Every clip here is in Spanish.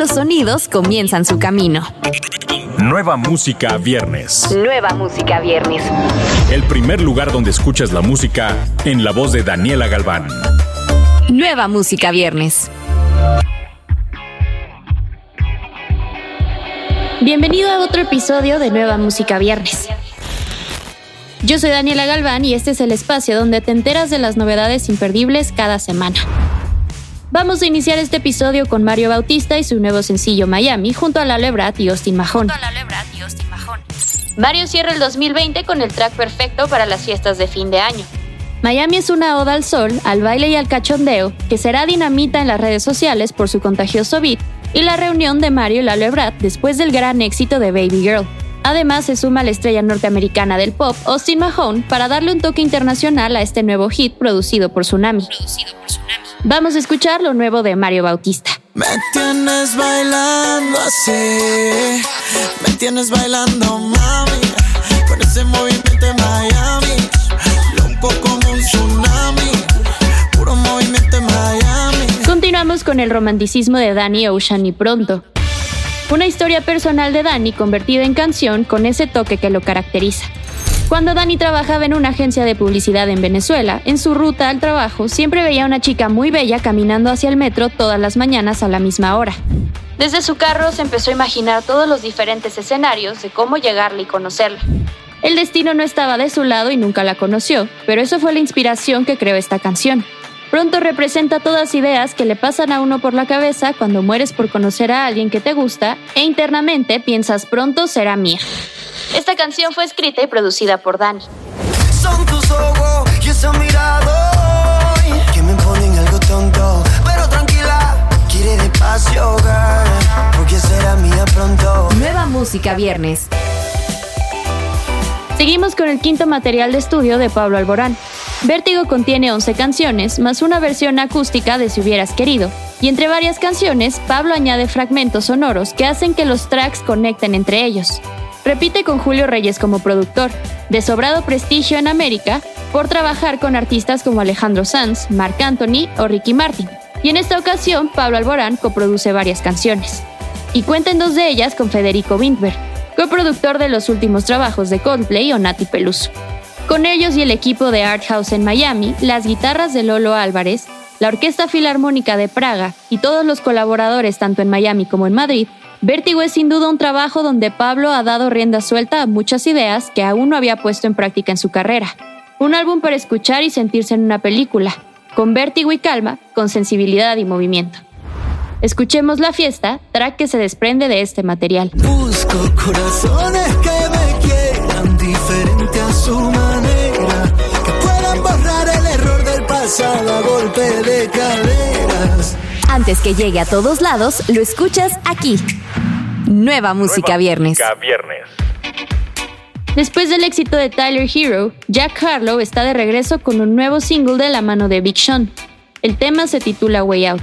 los sonidos comienzan su camino. Nueva música viernes. Nueva música viernes. El primer lugar donde escuchas la música en la voz de Daniela Galván. Nueva música viernes. Bienvenido a otro episodio de Nueva Música Viernes. Yo soy Daniela Galván y este es el espacio donde te enteras de las novedades imperdibles cada semana. Vamos a iniciar este episodio con Mario Bautista y su nuevo sencillo Miami junto a la Lebrat y Austin Mahon. Mario cierra el 2020 con el track perfecto para las fiestas de fin de año. Miami es una oda al sol, al baile y al cachondeo, que será dinamita en las redes sociales por su contagioso beat y la reunión de Mario y la Lebrat después del gran éxito de Baby Girl. Además, se suma la estrella norteamericana del pop, Austin Mahone, para darle un toque internacional a este nuevo hit producido por Tsunami. Vamos a escuchar lo nuevo de Mario Bautista. Me tienes bailando así, me tienes bailando mami, con ese movimiento de Miami, loco como un tsunami, puro movimiento de Miami. Continuamos con el romanticismo de Danny Ocean y pronto. Una historia personal de Danny convertida en canción con ese toque que lo caracteriza. Cuando Danny trabajaba en una agencia de publicidad en Venezuela, en su ruta al trabajo siempre veía a una chica muy bella caminando hacia el metro todas las mañanas a la misma hora. Desde su carro se empezó a imaginar todos los diferentes escenarios de cómo llegarle y conocerla. El destino no estaba de su lado y nunca la conoció, pero eso fue la inspiración que creó esta canción. Pronto representa todas ideas que le pasan a uno por la cabeza cuando mueres por conocer a alguien que te gusta e internamente piensas pronto será mía. Esta canción fue escrita y producida por Dani. Son tus ojos y esa mirada que me ponen algo tonto, pero tranquila, quiere despacio, girl, porque será mía pronto. Nueva música viernes. Seguimos con el quinto material de estudio de Pablo Alborán. Vértigo contiene 11 canciones, más una versión acústica de Si hubieras querido. Y entre varias canciones, Pablo añade fragmentos sonoros que hacen que los tracks conecten entre ellos. Repite con Julio Reyes como productor, de sobrado prestigio en América, por trabajar con artistas como Alejandro Sanz, Marc Anthony o Ricky Martin. Y en esta ocasión, Pablo Alborán coproduce varias canciones. Y cuenta en dos de ellas con Federico Windberg, coproductor de los últimos trabajos de Coldplay o Nati Peluso. Con ellos y el equipo de Art House en Miami, las guitarras de Lolo Álvarez, la Orquesta Filarmónica de Praga y todos los colaboradores tanto en Miami como en Madrid, Vértigo es sin duda un trabajo donde Pablo ha dado rienda suelta a muchas ideas que aún no había puesto en práctica en su carrera. Un álbum para escuchar y sentirse en una película, con vértigo y calma, con sensibilidad y movimiento. Escuchemos La Fiesta, track que se desprende de este material. Busco corazones que me diferente a pasado a golpe de caderas. Antes que llegue a todos lados, lo escuchas aquí. Nueva música viernes. viernes. Después del éxito de Tyler Hero, Jack Harlow está de regreso con un nuevo single de la mano de Big Sean. El tema se titula Way Out.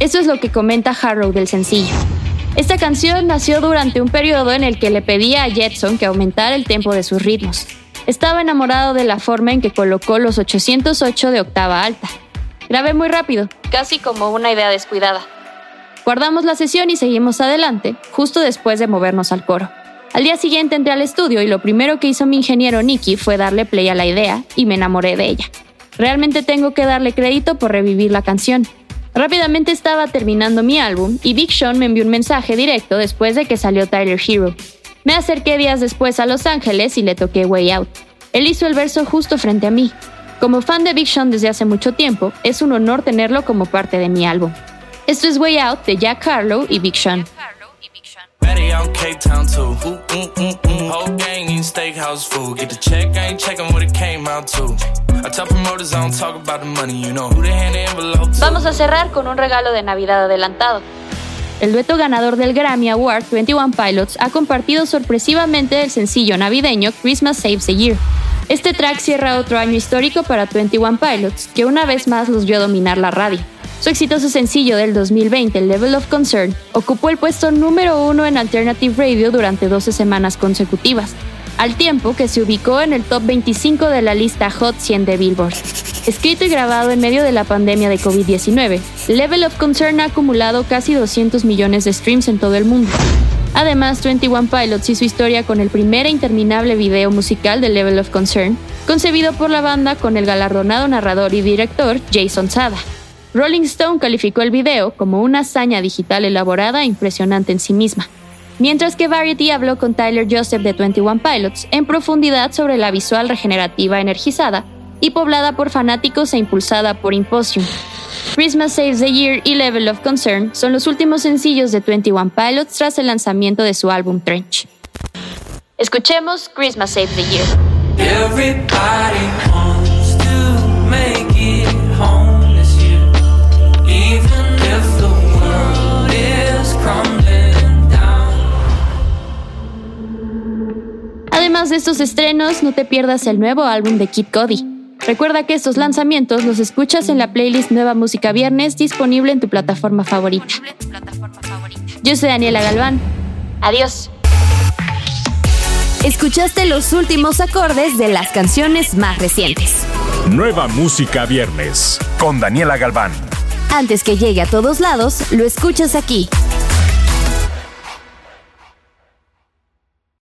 Eso es lo que comenta Harlow del sencillo. Esta canción nació durante un periodo en el que le pedía a Jetson que aumentara el tempo de sus ritmos. Estaba enamorado de la forma en que colocó los 808 de octava alta. Grabé muy rápido, casi como una idea descuidada. Guardamos la sesión y seguimos adelante, justo después de movernos al coro. Al día siguiente entré al estudio y lo primero que hizo mi ingeniero Nicky fue darle play a la idea y me enamoré de ella. Realmente tengo que darle crédito por revivir la canción. Rápidamente estaba terminando mi álbum y Big Sean me envió un mensaje directo después de que salió Tyler Hero. Me acerqué días después a Los Ángeles y le toqué Way Out. Él hizo el verso justo frente a mí. Como fan de Big Sean desde hace mucho tiempo, es un honor tenerlo como parte de mi álbum. Esto es Way Out de Jack Harlow y Big Sean. Betty out Cape Town too. Ooh. Whole gang eating steakhouse food. Get the check, I ain't checking what it came out to. I tell promoters I don't talk about the money, you know who they hand the envelope to. Vamos a cerrar con un regalo de Navidad adelantado. El dueto ganador del Grammy Award 21 Pilots ha compartido sorpresivamente el sencillo navideño Christmas Saves the Year. Este track cierra otro año histórico para 21 Pilots, que una vez más los vio dominar la radio. Su exitoso sencillo del 2020, Level of Concern, ocupó el puesto número uno en Alternative Radio durante 12 semanas consecutivas, al tiempo que se ubicó en el top 25 de la lista Hot 100 de Billboard. Escrito y grabado en medio de la pandemia de COVID-19, Level of Concern ha acumulado casi 200 millones de streams en todo el mundo. Además, 21 Pilots hizo historia con el primer e interminable video musical de Level of Concern, concebido por la banda con el galardonado narrador y director Jason Sada. Rolling Stone calificó el video como una hazaña digital elaborada e impresionante en sí misma, mientras que Variety habló con Tyler Joseph de 21 Pilots en profundidad sobre la visual regenerativa energizada y poblada por fanáticos e impulsada por Imposium. Christmas Saves the Year y Level of Concern son los últimos sencillos de 21 Pilots tras el lanzamiento de su álbum Trench. Escuchemos Christmas Saves the Year. Además de estos estrenos, no te pierdas el nuevo álbum de Kid Cody. Recuerda que estos lanzamientos los escuchas en la playlist Nueva Música Viernes disponible en tu plataforma favorita. Yo soy Daniela Galván. Adiós. Escuchaste los últimos acordes de las canciones más recientes. Nueva Música Viernes con Daniela Galván. Antes que llegue a todos lados, lo escuchas aquí.